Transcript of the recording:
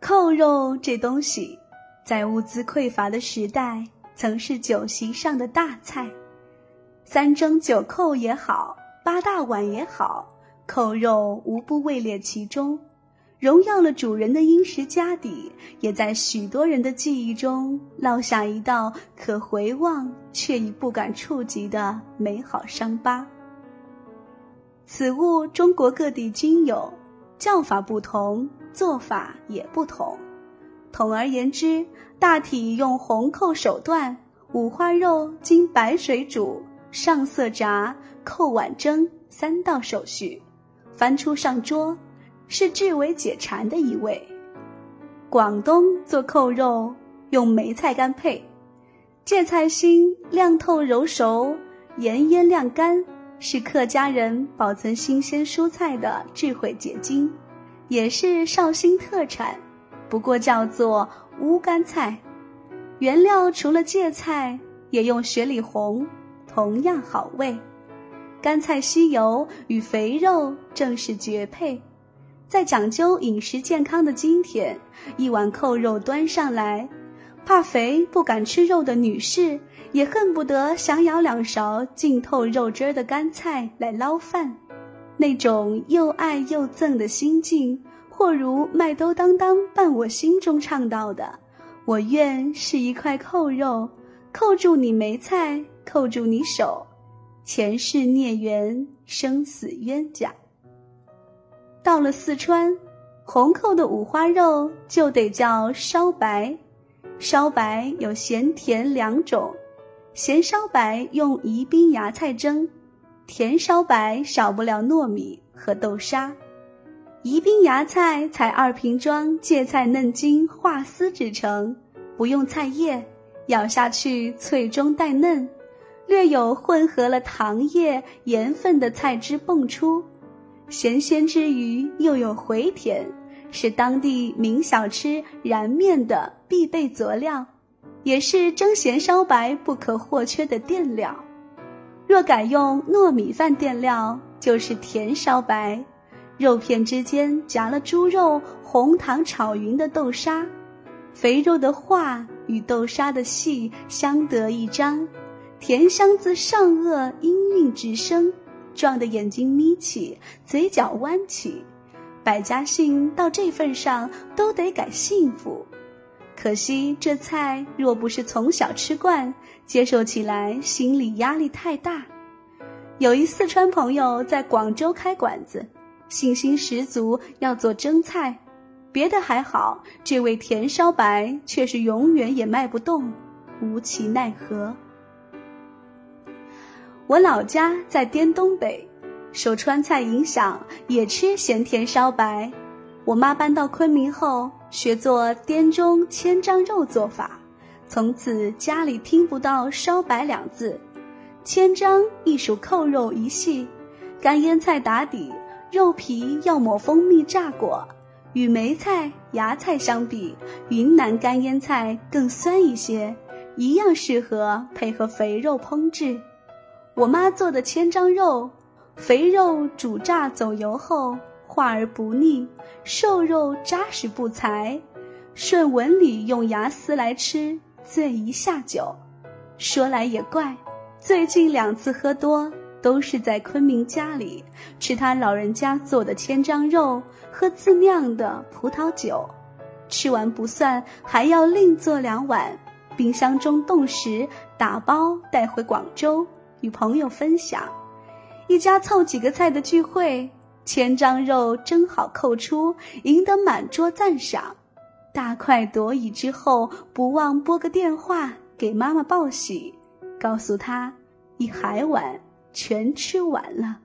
扣肉这东西，在物资匮乏的时代，曾是酒席上的大菜。三蒸九扣也好，八大碗也好，扣肉无不位列其中，荣耀了主人的殷实家底，也在许多人的记忆中烙下一道可回望却已不敢触及的美好伤疤。此物中国各地均有，叫法不同，做法也不同。统而言之，大体用红扣手段，五花肉经白水煮。上色炸，扣碗蒸，三道手续，翻出上桌，是至为解馋的一味。广东做扣肉用梅菜干配，芥菜心晾透揉熟，盐腌晾干，是客家人保存新鲜蔬菜的智慧结晶，也是绍兴特产，不过叫做乌干菜。原料除了芥菜，也用雪里红。同样好味，干菜吸油与肥肉正是绝配。在讲究饮食健康的今天，一碗扣肉端上来，怕肥不敢吃肉的女士也恨不得想舀两勺浸透肉汁的干菜来捞饭。那种又爱又憎的心境，或如麦兜当当伴我心中唱到的：“我愿是一块扣肉，扣住你梅菜。”扣住你手，前世孽缘，生死冤家。到了四川，红扣的五花肉就得叫烧白。烧白有咸甜两种，咸烧白用宜宾芽菜蒸，甜烧白少不了糯米和豆沙。宜宾芽菜采二瓶装芥菜嫩茎化丝制成，不用菜叶，咬下去脆中带嫩。略有混合了糖液、盐分的菜汁蹦出，咸鲜之余又有回甜，是当地名小吃燃面的必备佐料，也是蒸咸烧白不可或缺的垫料。若改用糯米饭垫料，就是甜烧白，肉片之间夹了猪肉红糖炒匀的豆沙，肥肉的化与豆沙的细相得益彰。甜香自上颚氤氲直升，撞得眼睛眯起，嘴角弯起。百家姓到这份上都得改幸福。可惜这菜若不是从小吃惯，接受起来心理压力太大。有一四川朋友在广州开馆子，信心十足要做蒸菜，别的还好，这味甜烧白却是永远也卖不动，无其奈何。我老家在滇东北，受川菜影响，也吃咸甜烧白。我妈搬到昆明后，学做滇中千张肉做法，从此家里听不到烧白两字。千张亦属扣肉一系，干腌菜打底，肉皮要抹蜂蜜炸过。与梅菜、芽菜相比，云南干腌菜更酸一些，一样适合配合肥肉烹制。我妈做的千张肉，肥肉煮炸走油后化而不腻，瘦肉扎实不柴。顺纹理用牙丝来吃，最宜下酒。说来也怪，最近两次喝多，都是在昆明家里吃他老人家做的千张肉，喝自酿的葡萄酒。吃完不算，还要另做两碗，冰箱中冻实，打包带回广州。与朋友分享，一家凑几个菜的聚会，千张肉蒸好扣出，赢得满桌赞赏。大快朵颐之后，不忘拨个电话给妈妈报喜，告诉她一海碗全吃完了。